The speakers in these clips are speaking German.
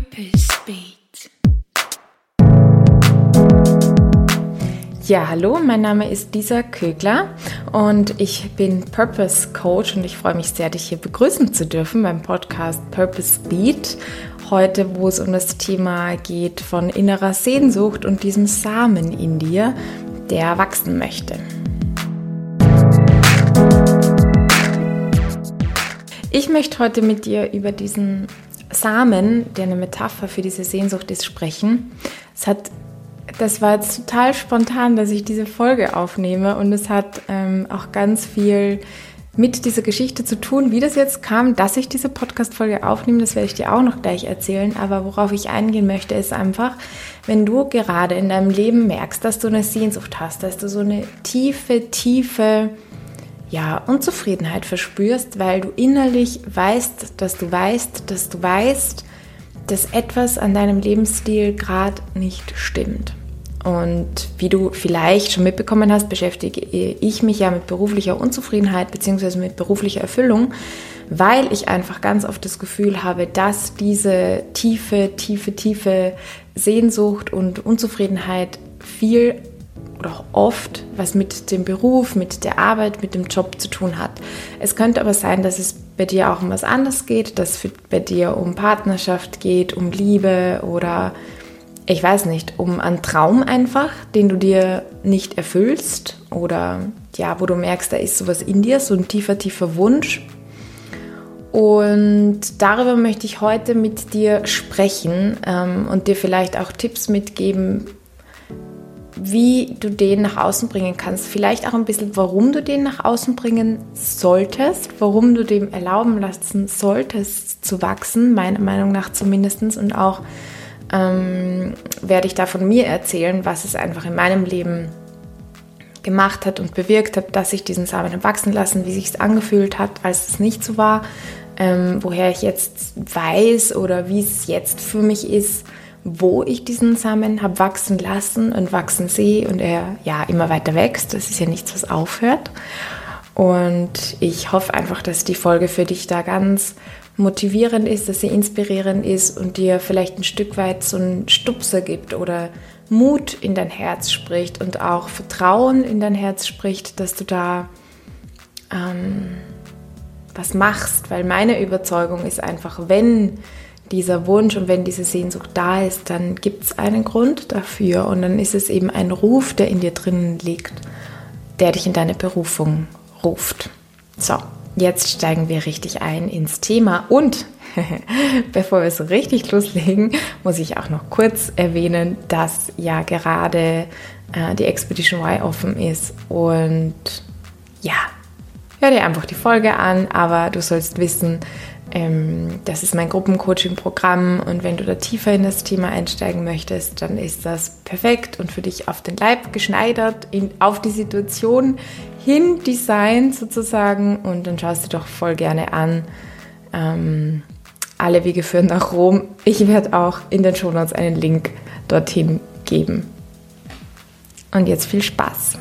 Purpose Beat. Ja, hallo, mein Name ist Lisa Kögler und ich bin Purpose Coach und ich freue mich sehr, dich hier begrüßen zu dürfen beim Podcast Purpose Beat. Heute, wo es um das Thema geht von innerer Sehnsucht und diesem Samen in dir, der wachsen möchte. Ich möchte heute mit dir über diesen Samen, der eine Metapher für diese Sehnsucht ist, sprechen. Es hat, das war jetzt total spontan, dass ich diese Folge aufnehme und es hat ähm, auch ganz viel mit dieser Geschichte zu tun, wie das jetzt kam, dass ich diese Podcast-Folge aufnehme. Das werde ich dir auch noch gleich erzählen. Aber worauf ich eingehen möchte, ist einfach, wenn du gerade in deinem Leben merkst, dass du eine Sehnsucht hast, dass du so eine tiefe, tiefe ja, Unzufriedenheit verspürst, weil du innerlich weißt, dass du weißt, dass du weißt, dass etwas an deinem Lebensstil gerade nicht stimmt. Und wie du vielleicht schon mitbekommen hast, beschäftige ich mich ja mit beruflicher Unzufriedenheit bzw. mit beruflicher Erfüllung, weil ich einfach ganz oft das Gefühl habe, dass diese tiefe, tiefe, tiefe Sehnsucht und Unzufriedenheit viel oder auch oft was mit dem Beruf, mit der Arbeit, mit dem Job zu tun hat. Es könnte aber sein, dass es bei dir auch um was anderes geht, dass es bei dir um Partnerschaft geht, um Liebe oder ich weiß nicht, um einen Traum einfach, den du dir nicht erfüllst oder ja, wo du merkst, da ist sowas in dir, so ein tiefer, tiefer Wunsch. Und darüber möchte ich heute mit dir sprechen ähm, und dir vielleicht auch Tipps mitgeben, wie du den nach außen bringen kannst. Vielleicht auch ein bisschen, warum du den nach außen bringen solltest, warum du dem erlauben lassen solltest zu wachsen, meiner Meinung nach zumindest. Und auch ähm, werde ich da von mir erzählen, was es einfach in meinem Leben gemacht hat und bewirkt hat, dass ich diesen Samen wachsen lassen, wie sich es angefühlt hat, als es nicht so war, ähm, woher ich jetzt weiß oder wie es jetzt für mich ist wo ich diesen Samen habe wachsen lassen und wachsen sehe und er ja immer weiter wächst. Das ist ja nichts, was aufhört. Und ich hoffe einfach, dass die Folge für dich da ganz motivierend ist, dass sie inspirierend ist und dir vielleicht ein Stück weit so einen Stupser gibt oder Mut in dein Herz spricht und auch Vertrauen in dein Herz spricht, dass du da ähm, was machst. Weil meine Überzeugung ist einfach, wenn dieser Wunsch und wenn diese Sehnsucht da ist, dann gibt es einen Grund dafür und dann ist es eben ein Ruf, der in dir drinnen liegt, der dich in deine Berufung ruft. So, jetzt steigen wir richtig ein ins Thema und bevor wir so richtig loslegen, muss ich auch noch kurz erwähnen, dass ja gerade äh, die Expedition Y offen ist und ja, hör dir einfach die Folge an, aber du sollst wissen, das ist mein Gruppencoaching-Programm und wenn du da tiefer in das Thema einsteigen möchtest, dann ist das perfekt und für dich auf den Leib geschneidert, in, auf die Situation hin designt sozusagen und dann schaust du doch voll gerne an. Ähm, alle Wege führen nach Rom. Ich werde auch in den Shownotes einen Link dorthin geben. Und jetzt viel Spaß!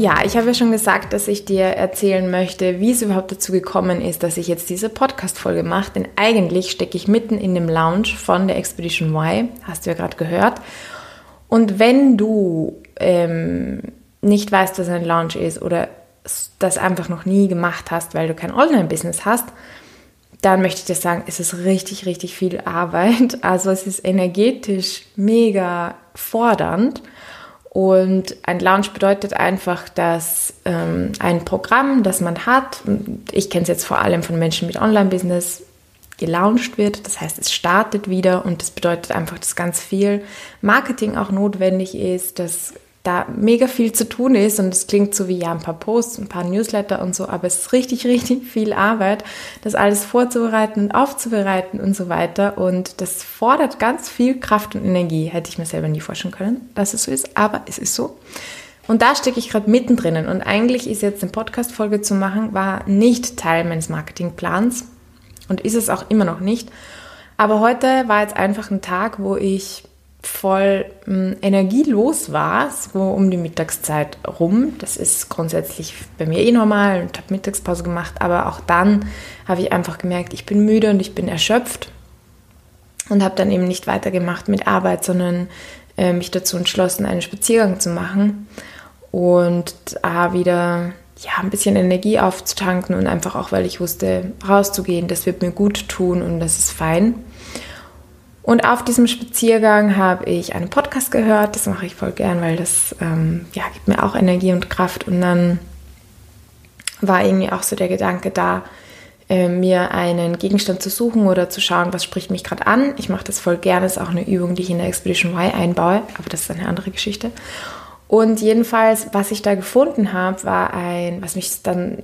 Ja, ich habe ja schon gesagt, dass ich dir erzählen möchte, wie es überhaupt dazu gekommen ist, dass ich jetzt diese Podcast-Folge mache. Denn eigentlich stecke ich mitten in dem Lounge von der Expedition Y, hast du ja gerade gehört. Und wenn du ähm, nicht weißt, was ein Lounge ist oder das einfach noch nie gemacht hast, weil du kein Online-Business hast, dann möchte ich dir sagen, es ist richtig, richtig viel Arbeit. Also es ist energetisch mega fordernd. Und ein Lounge bedeutet einfach, dass ähm, ein Programm, das man hat, ich kenne es jetzt vor allem von Menschen mit Online-Business, gelauncht wird. Das heißt, es startet wieder und das bedeutet einfach, dass ganz viel Marketing auch notwendig ist, dass da mega viel zu tun ist und es klingt so wie ja ein paar Posts, ein paar Newsletter und so, aber es ist richtig, richtig viel Arbeit, das alles vorzubereiten und aufzubereiten und so weiter und das fordert ganz viel Kraft und Energie, hätte ich mir selber nie vorstellen können, dass es so ist, aber es ist so. Und da stecke ich gerade mittendrin und eigentlich ist jetzt eine Podcast-Folge zu machen, war nicht Teil meines Marketingplans und ist es auch immer noch nicht. Aber heute war jetzt einfach ein Tag, wo ich voll mh, hm, energielos war, so um die Mittagszeit rum. Das ist grundsätzlich bei mir eh normal und habe Mittagspause gemacht, aber auch dann habe ich einfach gemerkt, ich bin müde und ich bin erschöpft und habe dann eben nicht weitergemacht mit Arbeit, sondern äh, mich dazu entschlossen, einen Spaziergang zu machen und da wieder ja, ein bisschen Energie aufzutanken und einfach auch, weil ich wusste, rauszugehen, das wird mir gut tun und das ist fein. Und auf diesem Spaziergang habe ich einen Podcast gehört. Das mache ich voll gern, weil das ähm, ja, gibt mir auch Energie und Kraft. Und dann war irgendwie auch so der Gedanke da, äh, mir einen Gegenstand zu suchen oder zu schauen, was spricht mich gerade an. Ich mache das voll gerne. Das ist auch eine Übung, die ich in der Expedition Y einbaue, aber das ist eine andere Geschichte. Und jedenfalls, was ich da gefunden habe, war ein, was mich dann,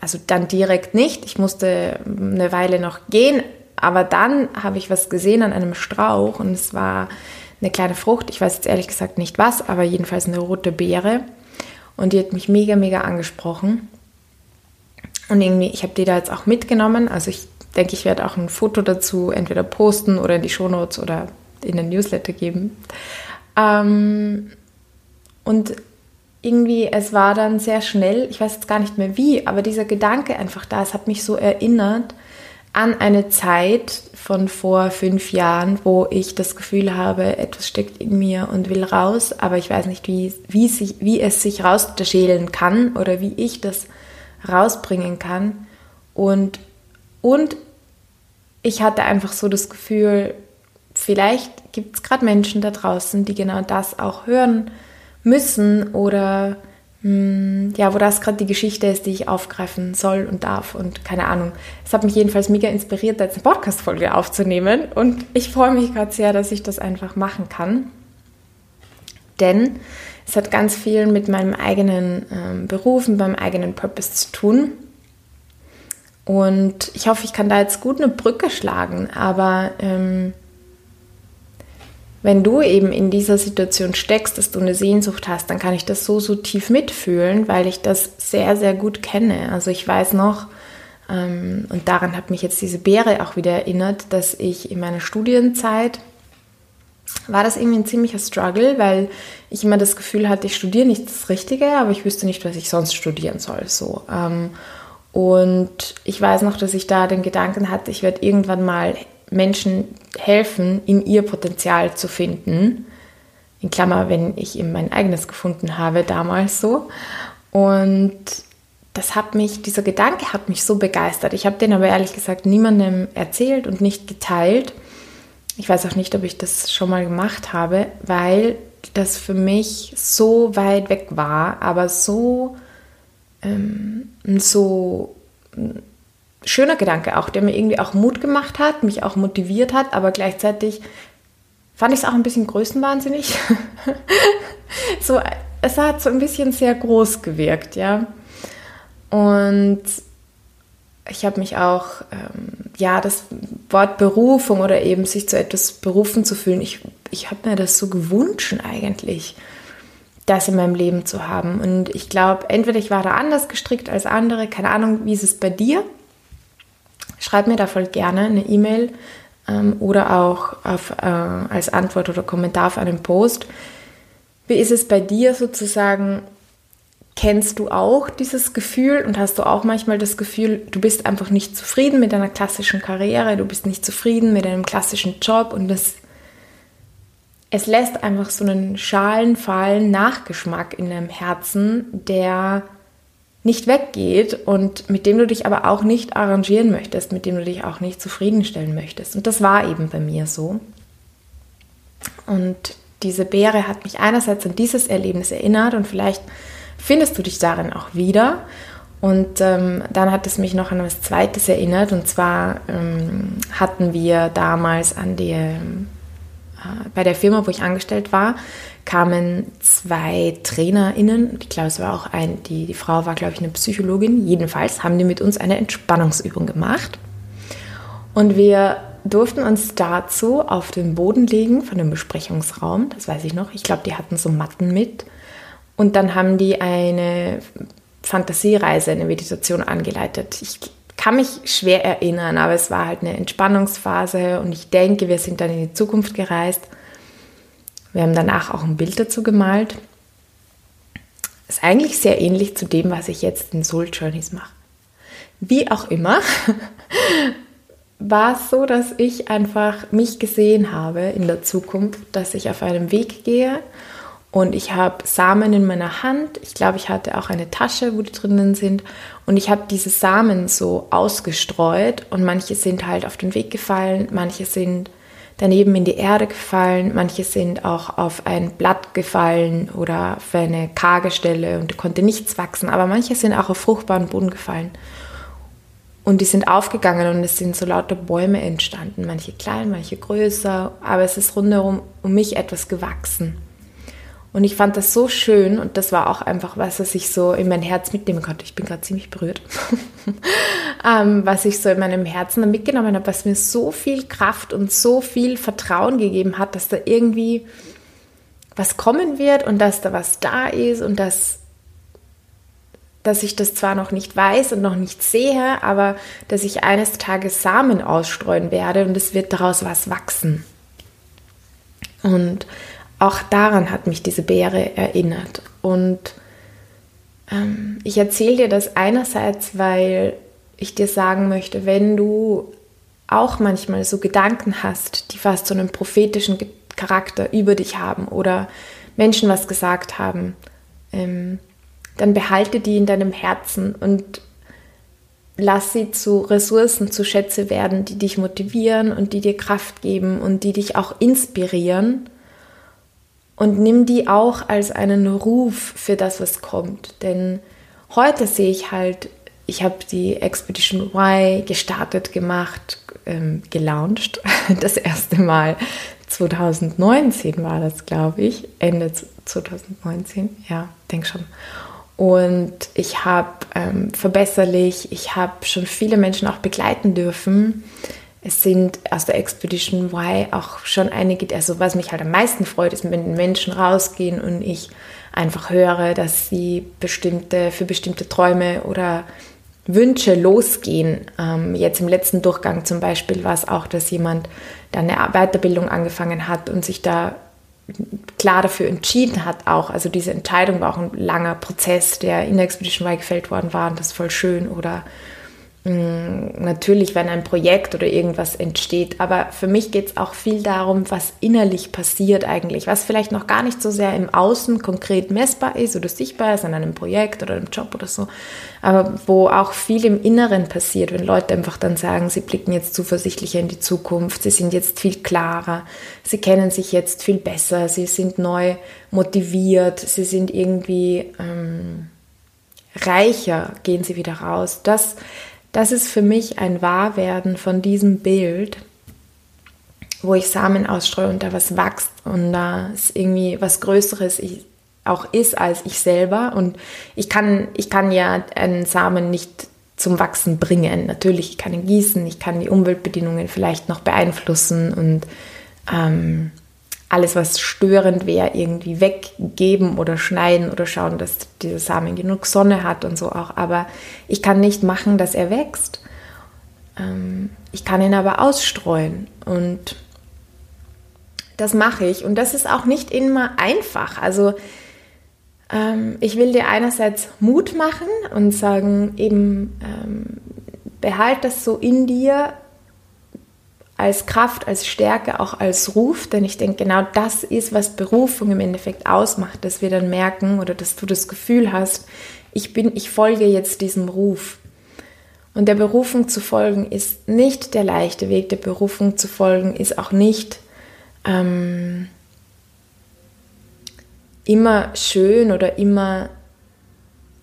also dann direkt nicht. Ich musste eine Weile noch gehen, aber dann habe ich was gesehen an einem Strauch und es war eine kleine Frucht. Ich weiß jetzt ehrlich gesagt nicht was, aber jedenfalls eine rote Beere. Und die hat mich mega, mega angesprochen. Und irgendwie, ich habe die da jetzt auch mitgenommen. Also ich denke, ich werde auch ein Foto dazu entweder posten oder in die Shownotes oder in den Newsletter geben. Ähm, und irgendwie, es war dann sehr schnell, ich weiß jetzt gar nicht mehr wie, aber dieser Gedanke einfach da, es hat mich so erinnert an eine Zeit von vor fünf Jahren, wo ich das Gefühl habe, etwas steckt in mir und will raus, aber ich weiß nicht, wie, wie, sich, wie es sich rausschälen kann oder wie ich das rausbringen kann. Und, und ich hatte einfach so das Gefühl, vielleicht gibt es gerade Menschen da draußen, die genau das auch hören müssen oder ja, wo das gerade die Geschichte ist, die ich aufgreifen soll und darf und keine Ahnung. Es hat mich jedenfalls mega inspiriert, jetzt eine Podcast-Folge aufzunehmen und ich freue mich gerade sehr, dass ich das einfach machen kann. Denn es hat ganz viel mit meinem eigenen ähm, Beruf und meinem eigenen Purpose zu tun. Und ich hoffe, ich kann da jetzt gut eine Brücke schlagen, aber ähm, wenn du eben in dieser Situation steckst, dass du eine Sehnsucht hast, dann kann ich das so, so tief mitfühlen, weil ich das sehr, sehr gut kenne. Also ich weiß noch, ähm, und daran hat mich jetzt diese Beere auch wieder erinnert, dass ich in meiner Studienzeit war das irgendwie ein ziemlicher Struggle, weil ich immer das Gefühl hatte, ich studiere nicht das Richtige, aber ich wüsste nicht, was ich sonst studieren soll. So. Ähm, und ich weiß noch, dass ich da den Gedanken hatte, ich werde irgendwann mal Menschen helfen, in ihr Potenzial zu finden. In Klammer, wenn ich eben mein eigenes gefunden habe, damals so. Und das hat mich, dieser Gedanke hat mich so begeistert. Ich habe den aber ehrlich gesagt niemandem erzählt und nicht geteilt. Ich weiß auch nicht, ob ich das schon mal gemacht habe, weil das für mich so weit weg war, aber so, ähm, so schöner Gedanke auch, der mir irgendwie auch Mut gemacht hat, mich auch motiviert hat, aber gleichzeitig fand ich es auch ein bisschen größenwahnsinnig. so, es hat so ein bisschen sehr groß gewirkt, ja. Und ich habe mich auch, ähm, ja, das Wort Berufung oder eben sich zu etwas berufen zu fühlen, ich, ich habe mir das so gewünscht eigentlich, das in meinem Leben zu haben. Und ich glaube, entweder ich war da anders gestrickt als andere, keine Ahnung, wie ist es bei dir? Schreib mir da voll gerne eine E-Mail ähm, oder auch auf, äh, als Antwort oder Kommentar auf einen Post. Wie ist es bei dir sozusagen? Kennst du auch dieses Gefühl und hast du auch manchmal das Gefühl, du bist einfach nicht zufrieden mit deiner klassischen Karriere, du bist nicht zufrieden mit deinem klassischen Job und das, es lässt einfach so einen schalenfahlen Nachgeschmack in deinem Herzen, der nicht weggeht und mit dem du dich aber auch nicht arrangieren möchtest, mit dem du dich auch nicht zufriedenstellen möchtest. Und das war eben bei mir so. Und diese Beere hat mich einerseits an dieses Erlebnis erinnert und vielleicht findest du dich darin auch wieder. Und ähm, dann hat es mich noch an etwas Zweites erinnert. Und zwar ähm, hatten wir damals an äh, bei der Firma, wo ich angestellt war, kamen zwei TrainerInnen. Glaube, es war auch ein, die, die Frau war, glaube ich, eine Psychologin. Jedenfalls haben die mit uns eine Entspannungsübung gemacht. Und wir durften uns dazu auf den Boden legen von dem Besprechungsraum. Das weiß ich noch. Ich glaube, die hatten so Matten mit. Und dann haben die eine Fantasiereise, eine Meditation angeleitet. Ich kann mich schwer erinnern, aber es war halt eine Entspannungsphase und ich denke, wir sind dann in die Zukunft gereist. Wir haben danach auch ein Bild dazu gemalt. Ist eigentlich sehr ähnlich zu dem, was ich jetzt in Soul Journeys mache. Wie auch immer, war es so, dass ich einfach mich gesehen habe in der Zukunft, dass ich auf einem Weg gehe und ich habe Samen in meiner Hand. Ich glaube, ich hatte auch eine Tasche, wo die drinnen sind. Und ich habe diese Samen so ausgestreut und manche sind halt auf den Weg gefallen, manche sind daneben in die Erde gefallen, manche sind auch auf ein Blatt gefallen oder auf eine karge Stelle und konnte nichts wachsen, aber manche sind auch auf fruchtbaren Boden gefallen. Und die sind aufgegangen und es sind so lauter Bäume entstanden, manche klein, manche größer, aber es ist rundherum um mich etwas gewachsen. Und ich fand das so schön und das war auch einfach was, was ich so in mein Herz mitnehmen konnte. Ich bin gerade ziemlich berührt. ähm, was ich so in meinem Herzen mitgenommen habe, was mir so viel Kraft und so viel Vertrauen gegeben hat, dass da irgendwie was kommen wird und dass da was da ist und dass, dass ich das zwar noch nicht weiß und noch nicht sehe, aber dass ich eines Tages Samen ausstreuen werde und es wird daraus was wachsen. Und auch daran hat mich diese Beere erinnert. Und ähm, ich erzähle dir das einerseits, weil ich dir sagen möchte, wenn du auch manchmal so Gedanken hast, die fast so einen prophetischen Charakter über dich haben oder Menschen was gesagt haben, ähm, dann behalte die in deinem Herzen und lass sie zu Ressourcen, zu Schätze werden, die dich motivieren und die dir Kraft geben und die dich auch inspirieren und nimm die auch als einen Ruf für das, was kommt. Denn heute sehe ich halt, ich habe die Expedition Y gestartet, gemacht, ähm, gelauncht. Das erste Mal 2019 war das, glaube ich. Ende 2019, ja, denk schon. Und ich habe ähm, verbesserlich, ich habe schon viele Menschen auch begleiten dürfen es sind aus der Expedition Y auch schon einige, also was mich halt am meisten freut, ist, wenn Menschen rausgehen und ich einfach höre, dass sie bestimmte, für bestimmte Träume oder Wünsche losgehen. Ähm, jetzt im letzten Durchgang zum Beispiel war es auch, dass jemand da eine Weiterbildung angefangen hat und sich da klar dafür entschieden hat auch. Also diese Entscheidung war auch ein langer Prozess, der in der Expedition Y gefällt worden war und das ist voll schön. Oder natürlich, wenn ein Projekt oder irgendwas entsteht, aber für mich geht es auch viel darum, was innerlich passiert eigentlich, was vielleicht noch gar nicht so sehr im Außen konkret messbar ist oder sichtbar ist an einem Projekt oder einem Job oder so, aber wo auch viel im Inneren passiert, wenn Leute einfach dann sagen, sie blicken jetzt zuversichtlicher in die Zukunft, sie sind jetzt viel klarer, sie kennen sich jetzt viel besser, sie sind neu motiviert, sie sind irgendwie ähm, reicher, gehen sie wieder raus. Das das ist für mich ein Wahrwerden von diesem Bild, wo ich Samen ausstreue und da was wächst und da ist irgendwie was Größeres auch ist als ich selber. Und ich kann, ich kann ja einen Samen nicht zum Wachsen bringen. Natürlich, ich kann ihn gießen, ich kann die Umweltbedingungen vielleicht noch beeinflussen und ähm, alles, was störend wäre, irgendwie weggeben oder schneiden oder schauen, dass dieser Samen genug Sonne hat und so auch. Aber ich kann nicht machen, dass er wächst. Ähm, ich kann ihn aber ausstreuen und das mache ich. Und das ist auch nicht immer einfach. Also ähm, ich will dir einerseits Mut machen und sagen, eben ähm, behalt das so in dir, als Kraft, als Stärke, auch als Ruf, denn ich denke, genau das ist, was Berufung im Endeffekt ausmacht, dass wir dann merken oder dass du das Gefühl hast, ich bin, ich folge jetzt diesem Ruf. Und der Berufung zu folgen ist nicht der leichte Weg, der Berufung zu folgen ist auch nicht ähm, immer schön oder immer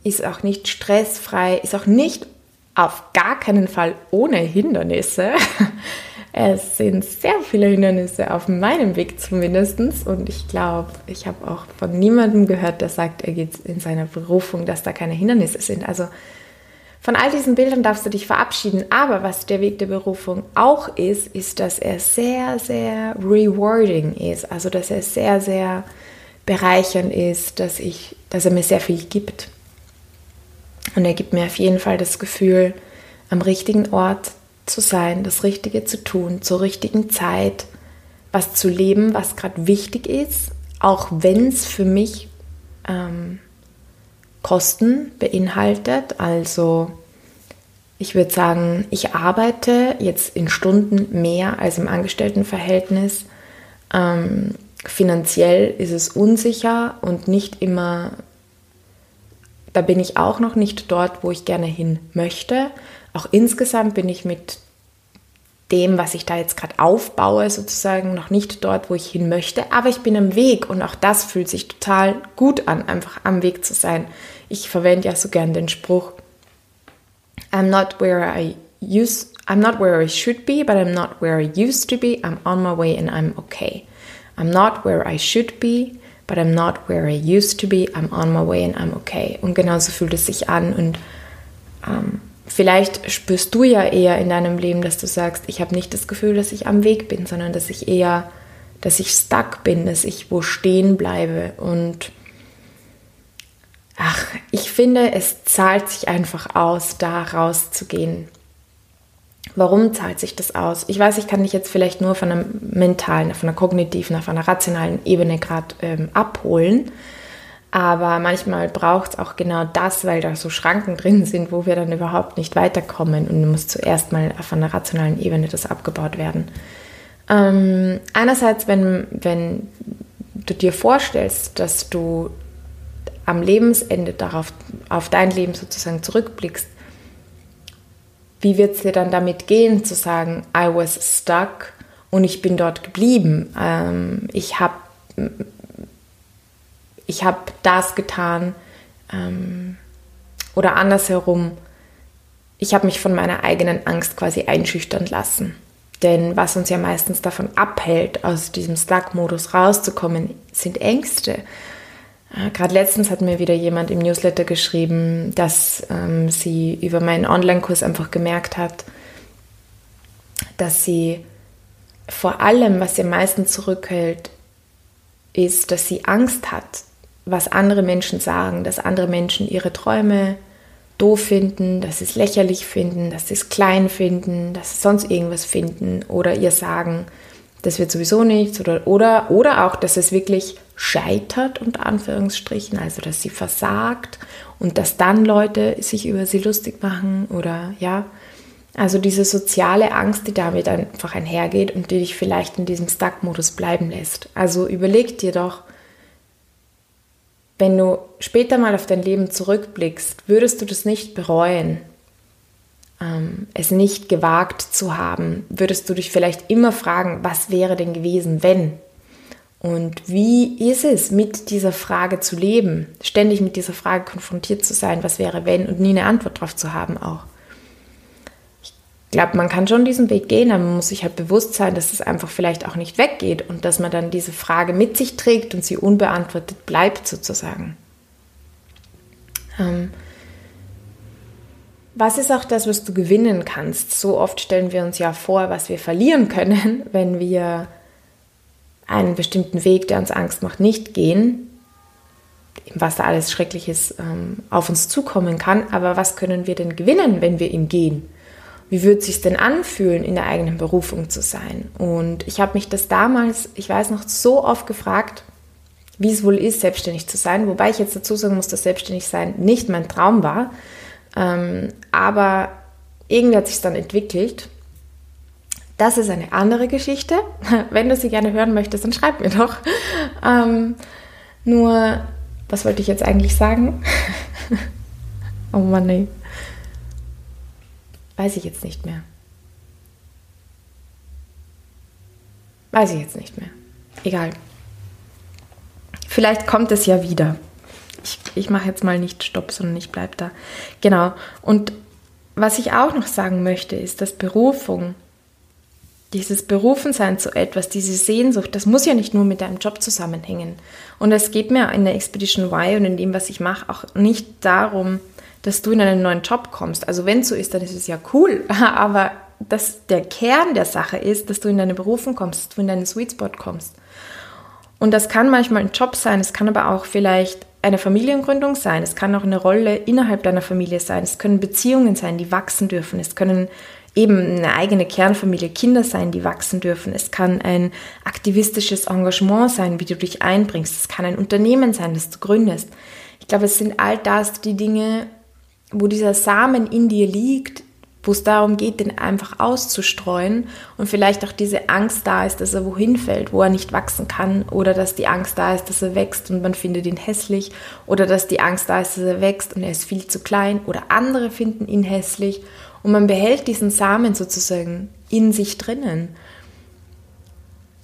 ist auch nicht stressfrei, ist auch nicht auf gar keinen Fall ohne Hindernisse. Es sind sehr viele Hindernisse auf meinem Weg zumindest. Und ich glaube, ich habe auch von niemandem gehört, der sagt, er geht in seiner Berufung, dass da keine Hindernisse sind. Also von all diesen Bildern darfst du dich verabschieden. Aber was der Weg der Berufung auch ist, ist, dass er sehr, sehr rewarding ist. Also dass er sehr, sehr bereichernd ist, dass, ich, dass er mir sehr viel gibt. Und er gibt mir auf jeden Fall das Gefühl, am richtigen Ort zu sein, das Richtige zu tun, zur richtigen Zeit, was zu leben, was gerade wichtig ist, auch wenn es für mich ähm, Kosten beinhaltet. Also ich würde sagen, ich arbeite jetzt in Stunden mehr als im Angestelltenverhältnis. Ähm, finanziell ist es unsicher und nicht immer, da bin ich auch noch nicht dort, wo ich gerne hin möchte. Auch insgesamt bin ich mit dem, was ich da jetzt gerade aufbaue, sozusagen noch nicht dort, wo ich hin möchte, aber ich bin am Weg und auch das fühlt sich total gut an, einfach am Weg zu sein. Ich verwende ja so gern den Spruch, I'm not where I used, I'm not where I should be, but I'm not where I used to be. I'm on my way and I'm okay. I'm not where I should be, but I'm not where I used to be. I'm on my way and I'm okay. Und genauso fühlt es sich an und ähm, vielleicht spürst du ja eher in deinem Leben, dass du sagst, ich habe nicht das Gefühl, dass ich am Weg bin, sondern dass ich eher, dass ich stuck bin, dass ich wo stehen bleibe. Und ach, ich finde, es zahlt sich einfach aus, da rauszugehen. Warum zahlt sich das aus? Ich weiß, ich kann dich jetzt vielleicht nur von einer mentalen, von einer kognitiven, von einer rationalen Ebene gerade ähm, abholen. Aber manchmal braucht es auch genau das, weil da so Schranken drin sind, wo wir dann überhaupt nicht weiterkommen. Und muss zuerst mal auf einer rationalen Ebene das abgebaut werden. Ähm, einerseits, wenn, wenn du dir vorstellst, dass du am Lebensende darauf, auf dein Leben sozusagen zurückblickst, wie wird es dir dann damit gehen, zu sagen, I was stuck und ich bin dort geblieben? Ähm, ich habe ich habe das getan ähm, oder andersherum, ich habe mich von meiner eigenen Angst quasi einschüchtern lassen. Denn was uns ja meistens davon abhält, aus diesem Slack-Modus rauszukommen, sind Ängste. Äh, Gerade letztens hat mir wieder jemand im Newsletter geschrieben, dass ähm, sie über meinen Online-Kurs einfach gemerkt hat, dass sie vor allem, was sie am meisten zurückhält, ist, dass sie Angst hat, was andere Menschen sagen, dass andere Menschen ihre Träume doof finden, dass sie es lächerlich finden, dass sie es klein finden, dass sie sonst irgendwas finden oder ihr sagen, das wird sowieso nichts oder, oder, oder auch, dass es wirklich scheitert, unter Anführungsstrichen, also dass sie versagt und dass dann Leute sich über sie lustig machen oder ja, also diese soziale Angst, die damit einfach einhergeht und die dich vielleicht in diesem Stuck-Modus bleiben lässt. Also überleg dir doch, wenn du später mal auf dein Leben zurückblickst, würdest du das nicht bereuen, ähm, es nicht gewagt zu haben? Würdest du dich vielleicht immer fragen, was wäre denn gewesen, wenn? Und wie ist es, mit dieser Frage zu leben, ständig mit dieser Frage konfrontiert zu sein, was wäre, wenn, und nie eine Antwort darauf zu haben auch? Glaube, man kann schon diesen Weg gehen, aber man muss sich halt bewusst sein, dass es einfach vielleicht auch nicht weggeht und dass man dann diese Frage mit sich trägt und sie unbeantwortet bleibt sozusagen. Ähm, was ist auch das, was du gewinnen kannst? So oft stellen wir uns ja vor, was wir verlieren können, wenn wir einen bestimmten Weg, der uns Angst macht, nicht gehen, was da alles Schreckliches ähm, auf uns zukommen kann. Aber was können wir denn gewinnen, wenn wir ihn gehen? Wie würde es sich denn anfühlen, in der eigenen Berufung zu sein? Und ich habe mich das damals, ich weiß noch, so oft gefragt, wie es wohl ist, selbstständig zu sein. Wobei ich jetzt dazu sagen muss, dass selbstständig sein nicht mein Traum war. Ähm, aber irgendwie hat sich dann entwickelt. Das ist eine andere Geschichte. Wenn du sie gerne hören möchtest, dann schreib mir doch. Ähm, nur, was wollte ich jetzt eigentlich sagen? oh Mann, nee. Weiß ich jetzt nicht mehr. Weiß ich jetzt nicht mehr. Egal. Vielleicht kommt es ja wieder. Ich, ich mache jetzt mal nicht Stopp, sondern ich bleibe da. Genau. Und was ich auch noch sagen möchte, ist, dass Berufung, dieses Berufensein zu etwas, diese Sehnsucht, das muss ja nicht nur mit deinem Job zusammenhängen. Und es geht mir in der Expedition Y und in dem, was ich mache, auch nicht darum, dass du in einen neuen Job kommst. Also wenn es so ist, dann ist es ja cool. Aber dass der Kern der Sache ist, dass du in deine Berufung kommst, dass du in deinen Sweet Spot kommst. Und das kann manchmal ein Job sein, es kann aber auch vielleicht eine Familiengründung sein, es kann auch eine Rolle innerhalb deiner Familie sein, es können Beziehungen sein, die wachsen dürfen, es können eben eine eigene Kernfamilie Kinder sein, die wachsen dürfen. Es kann ein aktivistisches Engagement sein, wie du dich einbringst. Es kann ein Unternehmen sein, das du gründest. Ich glaube, es sind all das die Dinge, wo dieser Samen in dir liegt, wo es darum geht, den einfach auszustreuen und vielleicht auch diese Angst da ist, dass er wohin fällt, wo er nicht wachsen kann oder dass die Angst da ist, dass er wächst und man findet ihn hässlich oder dass die Angst da ist, dass er wächst und er ist viel zu klein oder andere finden ihn hässlich und man behält diesen Samen sozusagen in sich drinnen.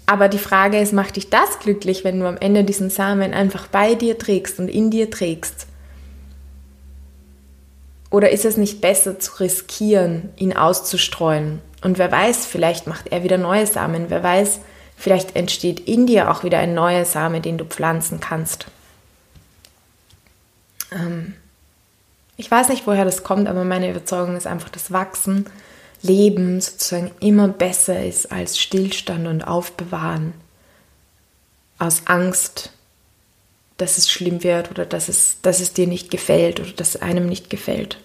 Aber die Frage ist, macht dich das glücklich, wenn du am Ende diesen Samen einfach bei dir trägst und in dir trägst? Oder ist es nicht besser zu riskieren, ihn auszustreuen? Und wer weiß, vielleicht macht er wieder neue Samen. Wer weiß, vielleicht entsteht in dir auch wieder ein neuer Same, den du pflanzen kannst. Ähm, ich weiß nicht, woher das kommt, aber meine Überzeugung ist einfach, dass Wachsen, Leben sozusagen immer besser ist als Stillstand und Aufbewahren. Aus Angst, dass es schlimm wird oder dass es, dass es dir nicht gefällt oder dass es einem nicht gefällt.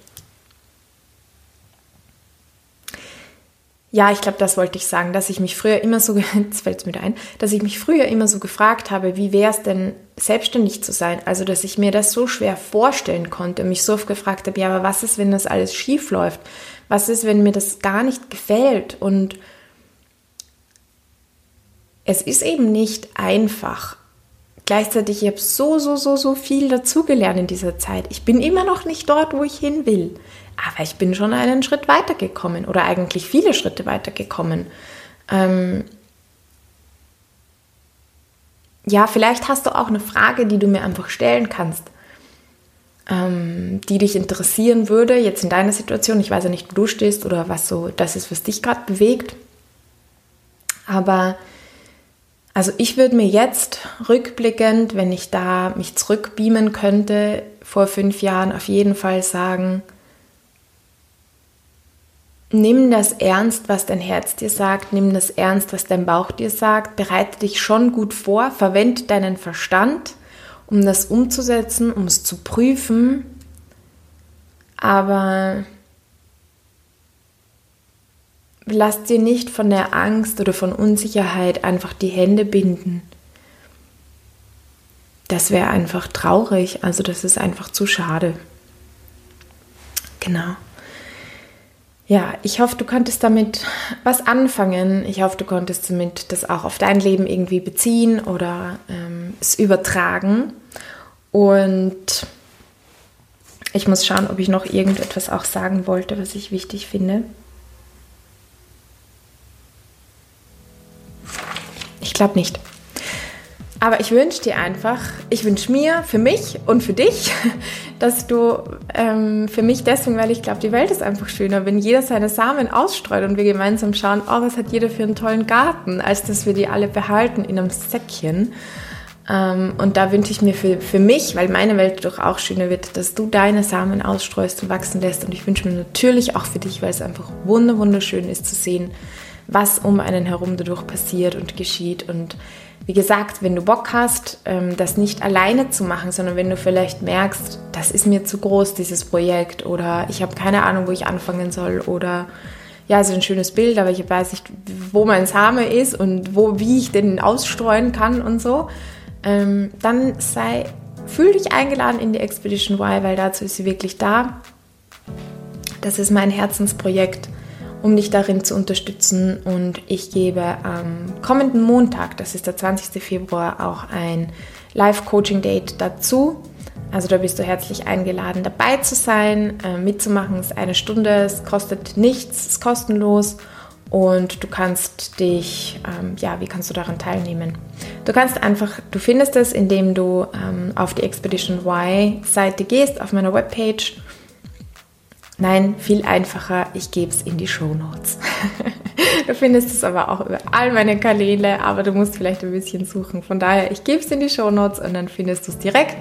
Ja, ich glaube, das wollte ich sagen, dass ich mich früher immer so, jetzt fällt mir ein, dass ich mich früher immer so gefragt habe, wie wäre es denn, selbstständig zu sein? Also, dass ich mir das so schwer vorstellen konnte und mich so oft gefragt habe, ja, aber was ist, wenn das alles schief läuft? Was ist, wenn mir das gar nicht gefällt? Und es ist eben nicht einfach gleichzeitig, ich habe so, so, so, so viel dazugelernt in dieser Zeit. Ich bin immer noch nicht dort, wo ich hin will. Aber ich bin schon einen Schritt weitergekommen oder eigentlich viele Schritte weitergekommen. Ähm ja, vielleicht hast du auch eine Frage, die du mir einfach stellen kannst, ähm, die dich interessieren würde, jetzt in deiner Situation. Ich weiß ja nicht, wo du stehst oder was so das ist, was dich gerade bewegt. Aber also ich würde mir jetzt rückblickend, wenn ich da mich zurückbeamen könnte, vor fünf Jahren auf jeden Fall sagen, nimm das ernst, was dein Herz dir sagt, nimm das ernst, was dein Bauch dir sagt, bereite dich schon gut vor, verwende deinen Verstand, um das umzusetzen, um es zu prüfen, aber lass dir nicht von der Angst oder von Unsicherheit einfach die Hände binden. Das wäre einfach traurig, also das ist einfach zu schade. Genau. Ja, ich hoffe, du konntest damit was anfangen. Ich hoffe, du konntest damit das auch auf dein Leben irgendwie beziehen oder ähm, es übertragen. Und ich muss schauen, ob ich noch irgendetwas auch sagen wollte, was ich wichtig finde. Ich glaube nicht. Aber ich wünsche dir einfach, ich wünsche mir für mich und für dich, dass du ähm, für mich deswegen, weil ich glaube, die Welt ist einfach schöner, wenn jeder seine Samen ausstreut und wir gemeinsam schauen, oh, was hat jeder für einen tollen Garten, als dass wir die alle behalten in einem Säckchen. Ähm, und da wünsche ich mir für, für mich, weil meine Welt doch auch schöner wird, dass du deine Samen ausstreust und wachsen lässt. Und ich wünsche mir natürlich auch für dich, weil es einfach wunderschön ist zu sehen, was um einen herum dadurch passiert und geschieht. Und wie gesagt, wenn du Bock hast, ähm, das nicht alleine zu machen, sondern wenn du vielleicht merkst, das ist mir zu groß, dieses Projekt, oder ich habe keine Ahnung, wo ich anfangen soll, oder ja, es ist ein schönes Bild, aber ich weiß nicht, wo mein Same ist und wo, wie ich den ausstreuen kann und so, ähm, dann sei, fühl dich eingeladen in die Expedition Y, weil dazu ist sie wirklich da. Das ist mein Herzensprojekt um dich darin zu unterstützen. Und ich gebe am kommenden Montag, das ist der 20. Februar, auch ein Live-Coaching-Date dazu. Also da bist du herzlich eingeladen, dabei zu sein, äh, mitzumachen. Es ist eine Stunde, es kostet nichts, es ist kostenlos und du kannst dich, ähm, ja, wie kannst du daran teilnehmen? Du kannst einfach, du findest es, indem du ähm, auf die Expedition Y Seite gehst, auf meiner Webpage Nein, viel einfacher, ich gebe es in die Show Notes. du findest es aber auch über all meine Kanäle, aber du musst vielleicht ein bisschen suchen. Von daher, ich gebe es in die Show Notes und dann findest du es direkt.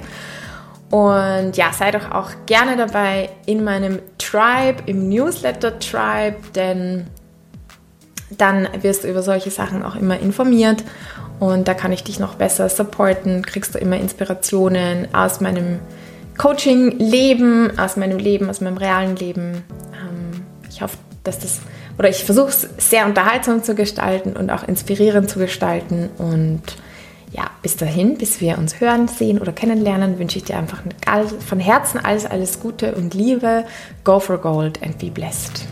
Und ja, sei doch auch gerne dabei in meinem Tribe, im Newsletter Tribe, denn dann wirst du über solche Sachen auch immer informiert und da kann ich dich noch besser supporten, kriegst du immer Inspirationen aus meinem Coaching-Leben, aus meinem Leben, aus meinem realen Leben. Ähm, ich hoffe, dass das oder ich versuche es sehr unterhaltsam zu gestalten und auch inspirierend zu gestalten. Und ja, bis dahin, bis wir uns hören, sehen oder kennenlernen, wünsche ich dir einfach von Herzen alles, alles Gute und Liebe. Go for gold and be blessed.